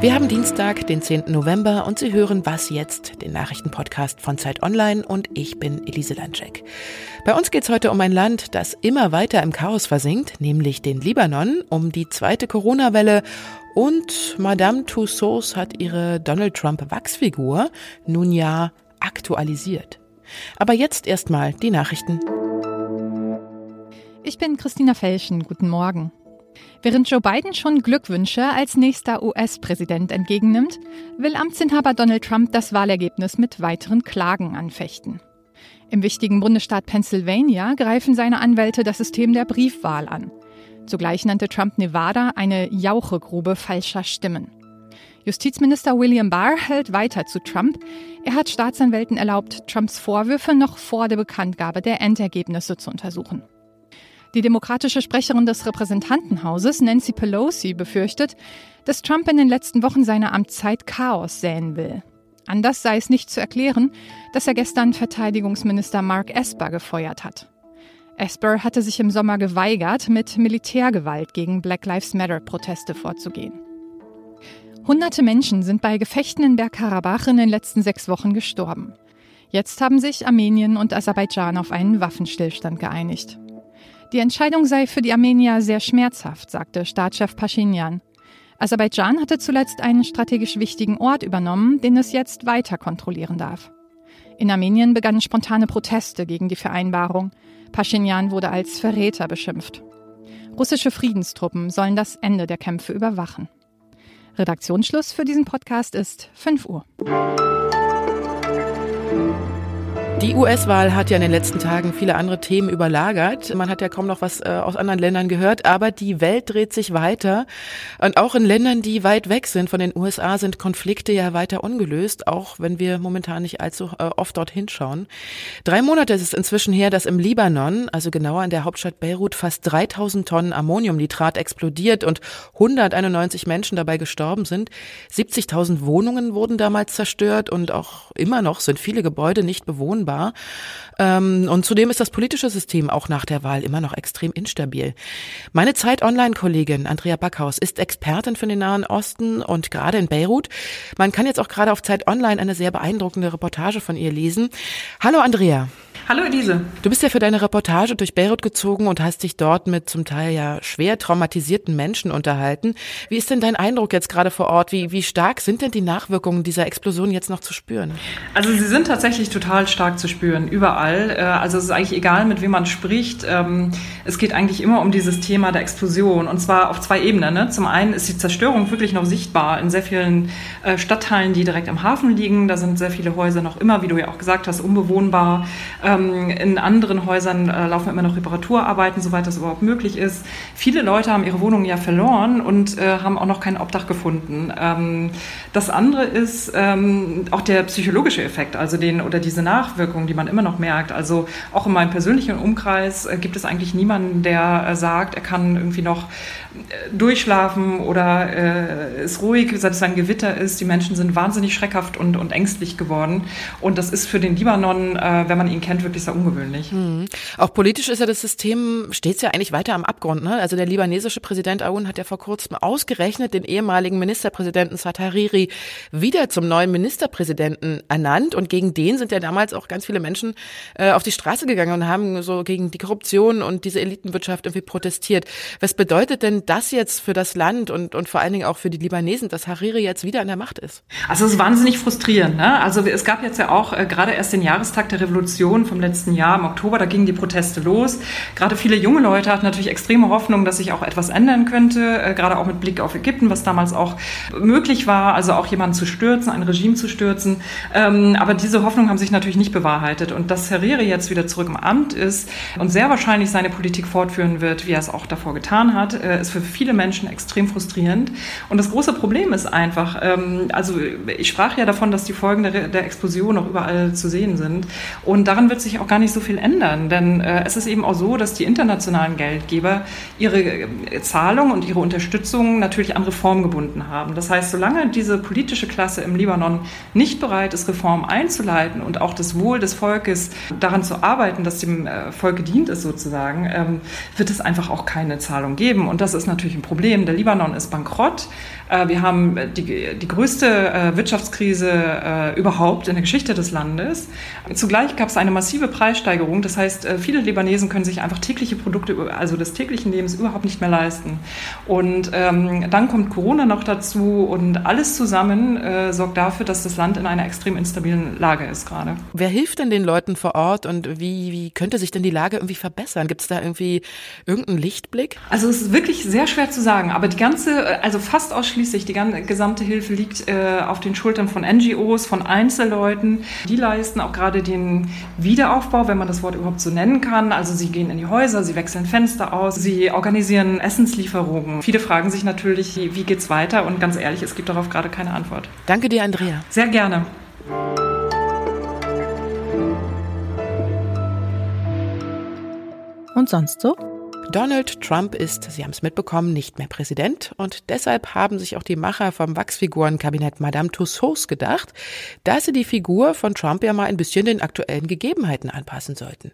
Wir haben Dienstag, den 10. November und Sie hören Was jetzt, den Nachrichtenpodcast von Zeit Online und ich bin Elise Landscheck. Bei uns geht es heute um ein Land, das immer weiter im Chaos versinkt, nämlich den Libanon, um die zweite Corona-Welle und Madame Tussauds hat ihre Donald Trump Wachsfigur nun ja aktualisiert. Aber jetzt erstmal die Nachrichten. Ich bin Christina Felschen. Guten Morgen. Während Joe Biden schon Glückwünsche als nächster US-Präsident entgegennimmt, will Amtsinhaber Donald Trump das Wahlergebnis mit weiteren Klagen anfechten. Im wichtigen Bundesstaat Pennsylvania greifen seine Anwälte das System der Briefwahl an. Zugleich nannte Trump Nevada eine Jauchegrube falscher Stimmen. Justizminister William Barr hält weiter zu Trump. Er hat Staatsanwälten erlaubt, Trumps Vorwürfe noch vor der Bekanntgabe der Endergebnisse zu untersuchen. Die demokratische Sprecherin des Repräsentantenhauses, Nancy Pelosi, befürchtet, dass Trump in den letzten Wochen seiner Amtszeit Chaos säen will. Anders sei es nicht zu erklären, dass er gestern Verteidigungsminister Mark Esper gefeuert hat. Esper hatte sich im Sommer geweigert, mit Militärgewalt gegen Black Lives Matter-Proteste vorzugehen. Hunderte Menschen sind bei Gefechten in Bergkarabach in den letzten sechs Wochen gestorben. Jetzt haben sich Armenien und Aserbaidschan auf einen Waffenstillstand geeinigt. Die Entscheidung sei für die Armenier sehr schmerzhaft, sagte Staatschef Pashinyan. Aserbaidschan hatte zuletzt einen strategisch wichtigen Ort übernommen, den es jetzt weiter kontrollieren darf. In Armenien begannen spontane Proteste gegen die Vereinbarung. Pashinyan wurde als Verräter beschimpft. Russische Friedenstruppen sollen das Ende der Kämpfe überwachen. Redaktionsschluss für diesen Podcast ist 5 Uhr. Die US-Wahl hat ja in den letzten Tagen viele andere Themen überlagert. Man hat ja kaum noch was äh, aus anderen Ländern gehört, aber die Welt dreht sich weiter. Und auch in Ländern, die weit weg sind von den USA, sind Konflikte ja weiter ungelöst, auch wenn wir momentan nicht allzu äh, oft dorthin schauen. Drei Monate ist es inzwischen her, dass im Libanon, also genauer in der Hauptstadt Beirut, fast 3000 Tonnen Ammoniumnitrat explodiert und 191 Menschen dabei gestorben sind. 70.000 Wohnungen wurden damals zerstört und auch immer noch sind viele Gebäude nicht bewohnbar unbewohnbar. Ähm, und zudem ist das politische System auch nach der Wahl immer noch extrem instabil. Meine Zeit-Online-Kollegin Andrea Backhaus ist Expertin für den Nahen Osten und gerade in Beirut. Man kann jetzt auch gerade auf Zeit Online eine sehr beeindruckende Reportage von ihr lesen. Hallo Andrea. Hallo Elise. Du bist ja für deine Reportage durch Beirut gezogen und hast dich dort mit zum Teil ja schwer traumatisierten Menschen unterhalten. Wie ist denn dein Eindruck jetzt gerade vor Ort? Wie, wie stark sind denn die Nachwirkungen dieser Explosion jetzt noch zu spüren? Also sie sind tatsächlich total stark zu spüren, überall. Äh, also es ist eigentlich egal, mit wem man spricht. Ähm, es geht eigentlich immer um dieses Thema der Explosion und zwar auf zwei Ebenen. Ne? Zum einen ist die Zerstörung wirklich noch sichtbar in sehr vielen äh, Stadtteilen, die direkt am Hafen liegen. Da sind sehr viele Häuser noch immer, wie du ja auch gesagt hast, unbewohnbar. Ähm, in anderen Häusern äh, laufen immer noch Reparaturarbeiten, soweit das überhaupt möglich ist. Viele Leute haben ihre Wohnungen ja verloren und äh, haben auch noch kein Obdach gefunden. Ähm, das andere ist ähm, auch der psychologische Effekt, also den oder diese Nachwirkungen, die man immer noch merkt. Also auch in meinem persönlichen Umkreis äh, gibt es eigentlich niemanden, der äh, sagt, er kann irgendwie noch äh, durchschlafen oder äh, ist ruhig, es ein Gewitter ist. Die Menschen sind wahnsinnig schreckhaft und, und ängstlich geworden. Und das ist für den Libanon, äh, wenn man ihn kennt, wirklich sehr ungewöhnlich. Mhm. Auch politisch ist ja das System, steht ja eigentlich weiter am Abgrund. Ne? Also der libanesische Präsident Aoun hat ja vor kurzem ausgerechnet den ehemaligen Ministerpräsidenten Saad Hariri wieder zum neuen Ministerpräsidenten ernannt. Und gegen den sind ja damals auch ganz viele Menschen äh, auf die Straße gegangen und haben so gegen die Korruption und diese Elitenwirtschaft irgendwie protestiert. Was bedeutet denn das jetzt für das Land und, und vor allen Dingen auch für die Libanesen, dass Hariri jetzt wieder an der Macht ist? Also es ist wahnsinnig frustrierend. Ne? Also es gab jetzt ja auch äh, gerade erst den Jahrestag der Revolution vom letzten Jahr im Oktober, da gingen die Proteste los. Gerade viele junge Leute hatten natürlich extreme Hoffnung, dass sich auch etwas ändern könnte, äh, gerade auch mit Blick auf Ägypten, was damals auch möglich war, also auch jemanden zu stürzen, ein Regime zu stürzen. Ähm, aber diese Hoffnung haben sich natürlich nicht bewahrheitet. Und dass Hariri jetzt wieder zurück im Amt ist und sehr wahrscheinlich seine Politik fortführen wird, wie er es auch davor getan hat, äh, ist für viele Menschen extrem frustrierend. Und das große Problem ist einfach, ähm, also ich sprach ja davon, dass die Folgen der, der Explosion noch überall zu sehen sind. Und daran wird sich auch gar nicht so viel ändern, denn äh, es ist eben auch so, dass die internationalen Geldgeber ihre äh, Zahlung und ihre Unterstützung natürlich an Reform gebunden haben. Das heißt, solange diese politische Klasse im Libanon nicht bereit ist, Reformen einzuleiten und auch das Wohl Wohl des Volkes daran zu arbeiten, dass dem äh, Volk gedient ist sozusagen, ähm, wird es einfach auch keine Zahlung geben. Und das ist natürlich ein Problem. Der Libanon ist bankrott. Äh, wir haben die, die größte äh, Wirtschaftskrise äh, überhaupt in der Geschichte des Landes. Zugleich gab es eine massive Preissteigerung. Das heißt, viele Libanesen können sich einfach tägliche Produkte, also des täglichen Lebens überhaupt nicht mehr leisten. Und ähm, dann kommt Corona noch dazu und alles zusammen äh, sorgt dafür, dass das Land in einer extrem instabilen Lage ist gerade. Wer hilft denn den Leuten vor Ort und wie, wie könnte sich denn die Lage irgendwie verbessern? Gibt es da irgendwie irgendeinen Lichtblick? Also es ist wirklich sehr schwer zu sagen, aber die ganze, also fast ausschließlich ausschließlich, die ganze, gesamte Hilfe liegt äh, auf den Schultern von NGOs, von Einzelleuten. Die leisten auch gerade den Wiederaufbau, wenn man das Wort überhaupt so nennen kann. Also sie gehen in die Häuser, sie wechseln Fenster aus, sie organisieren Essenslieferungen. Viele fragen sich natürlich, wie, wie geht's weiter? Und ganz ehrlich, es gibt darauf gerade keine Antwort. Danke dir, Andrea. Sehr gerne. Und sonst so? Donald Trump ist, Sie haben es mitbekommen, nicht mehr Präsident und deshalb haben sich auch die Macher vom Wachsfigurenkabinett Madame Tussauds gedacht, dass sie die Figur von Trump ja mal ein bisschen den aktuellen Gegebenheiten anpassen sollten.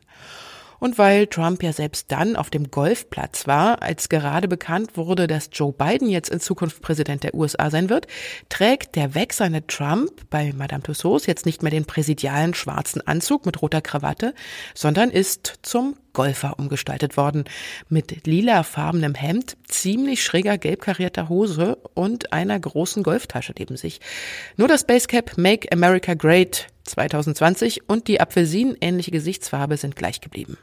Und weil Trump ja selbst dann auf dem Golfplatz war, als gerade bekannt wurde, dass Joe Biden jetzt in Zukunft Präsident der USA sein wird, trägt der wechselnde Trump bei Madame Tussauds jetzt nicht mehr den präsidialen schwarzen Anzug mit roter Krawatte, sondern ist zum Golfer umgestaltet worden. Mit lilafarbenem Hemd, ziemlich schräger gelb karierter Hose und einer großen Golftasche neben sich. Nur das Basecap Make America Great 2020 und die apfelsinenähnliche Gesichtsfarbe sind gleich geblieben.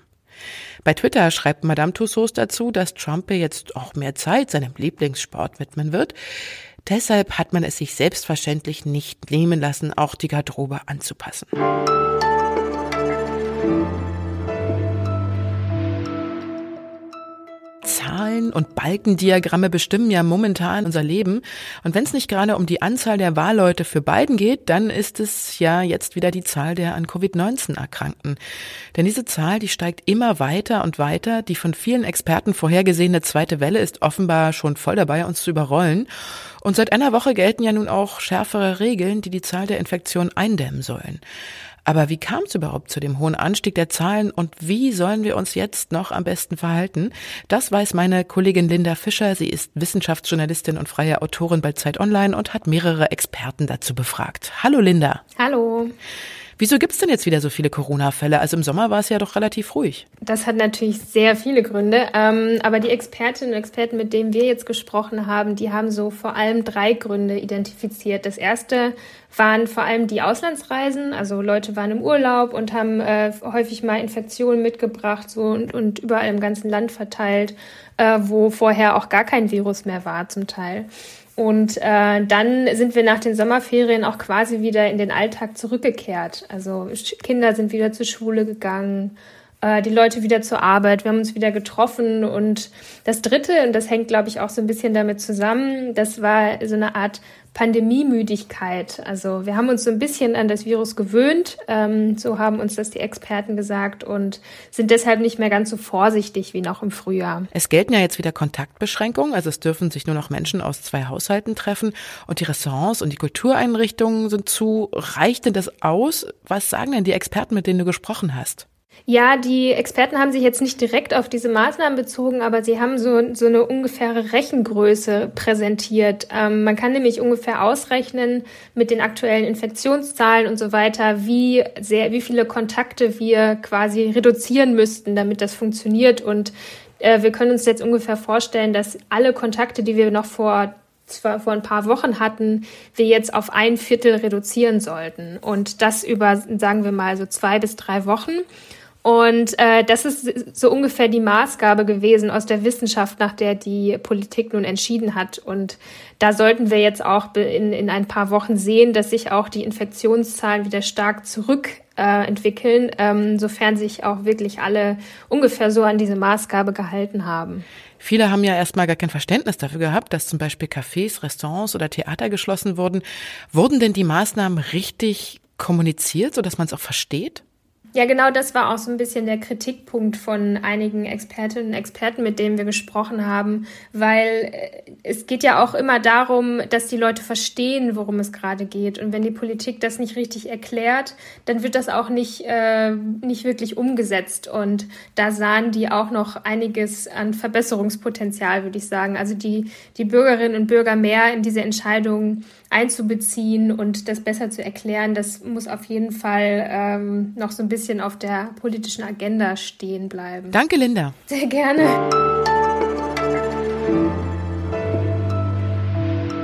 Bei Twitter schreibt Madame Tussauds dazu, dass Trump jetzt auch mehr Zeit seinem Lieblingssport widmen wird. Deshalb hat man es sich selbstverständlich nicht nehmen lassen, auch die Garderobe anzupassen. Zahlen und Balkendiagramme bestimmen ja momentan unser Leben. Und wenn es nicht gerade um die Anzahl der Wahlleute für Biden geht, dann ist es ja jetzt wieder die Zahl der an Covid-19 Erkrankten. Denn diese Zahl, die steigt immer weiter und weiter. Die von vielen Experten vorhergesehene zweite Welle ist offenbar schon voll dabei, uns zu überrollen. Und seit einer Woche gelten ja nun auch schärfere Regeln, die die Zahl der Infektionen eindämmen sollen. Aber wie kam es überhaupt zu dem hohen Anstieg der Zahlen und wie sollen wir uns jetzt noch am besten verhalten? Das weiß meine Kollegin Linda Fischer. Sie ist Wissenschaftsjournalistin und freie Autorin bei Zeit Online und hat mehrere Experten dazu befragt. Hallo Linda. Hallo. Wieso gibt es denn jetzt wieder so viele Corona-Fälle? Also im Sommer war es ja doch relativ ruhig. Das hat natürlich sehr viele Gründe. Ähm, aber die Expertinnen und Experten, mit denen wir jetzt gesprochen haben, die haben so vor allem drei Gründe identifiziert. Das erste waren vor allem die Auslandsreisen. Also Leute waren im Urlaub und haben äh, häufig mal Infektionen mitgebracht so und, und überall im ganzen Land verteilt, äh, wo vorher auch gar kein Virus mehr war zum Teil. Und äh, dann sind wir nach den Sommerferien auch quasi wieder in den Alltag zurückgekehrt. Also Kinder sind wieder zur Schule gegangen, äh, die Leute wieder zur Arbeit, wir haben uns wieder getroffen. Und das Dritte, und das hängt, glaube ich, auch so ein bisschen damit zusammen, das war so eine Art Pandemiemüdigkeit. Also wir haben uns so ein bisschen an das Virus gewöhnt, ähm, so haben uns das die Experten gesagt und sind deshalb nicht mehr ganz so vorsichtig wie noch im Frühjahr. Es gelten ja jetzt wieder Kontaktbeschränkungen, also es dürfen sich nur noch Menschen aus zwei Haushalten treffen und die Restaurants und die Kultureinrichtungen sind zu. Reicht denn das aus? Was sagen denn die Experten, mit denen du gesprochen hast? Ja, die Experten haben sich jetzt nicht direkt auf diese Maßnahmen bezogen, aber sie haben so, so eine ungefähre Rechengröße präsentiert. Ähm, man kann nämlich ungefähr ausrechnen mit den aktuellen Infektionszahlen und so weiter, wie sehr, wie viele Kontakte wir quasi reduzieren müssten, damit das funktioniert. Und äh, wir können uns jetzt ungefähr vorstellen, dass alle Kontakte, die wir noch vor vor ein paar Wochen hatten, wir jetzt auf ein Viertel reduzieren sollten. Und das über, sagen wir mal, so zwei bis drei Wochen. Und äh, das ist so ungefähr die Maßgabe gewesen aus der Wissenschaft, nach der die Politik nun entschieden hat. Und da sollten wir jetzt auch in, in ein paar Wochen sehen, dass sich auch die Infektionszahlen wieder stark zurückentwickeln, äh, ähm, sofern sich auch wirklich alle ungefähr so an diese Maßgabe gehalten haben. Viele haben ja erstmal gar kein Verständnis dafür gehabt, dass zum Beispiel Cafés, Restaurants oder Theater geschlossen wurden. Wurden denn die Maßnahmen richtig kommuniziert, sodass man es auch versteht? Ja, genau das war auch so ein bisschen der Kritikpunkt von einigen Expertinnen und Experten, mit denen wir gesprochen haben, weil äh, es geht ja auch immer darum, dass die Leute verstehen, worum es gerade geht. Und wenn die Politik das nicht richtig erklärt, dann wird das auch nicht, äh, nicht wirklich umgesetzt. Und da sahen die auch noch einiges an Verbesserungspotenzial, würde ich sagen. Also die, die Bürgerinnen und Bürger mehr in diese Entscheidungen einzubeziehen und das besser zu erklären, das muss auf jeden Fall ähm, noch so ein bisschen auf der politischen Agenda stehen bleiben. Danke, Linda. Sehr gerne.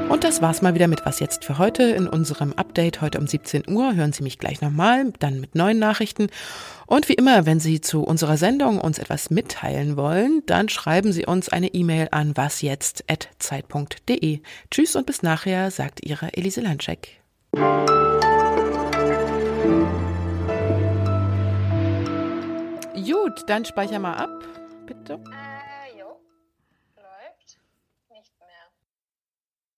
Und das war's mal wieder mit Was jetzt für heute in unserem Update heute um 17 Uhr. Hören Sie mich gleich nochmal, dann mit neuen Nachrichten. Und wie immer, wenn Sie zu unserer Sendung uns etwas mitteilen wollen, dann schreiben Sie uns eine E-Mail an wasjetzt.zeit.de. Tschüss und bis nachher, sagt Ihre Elise Landscheck. Gut, dann speicher mal ab, bitte.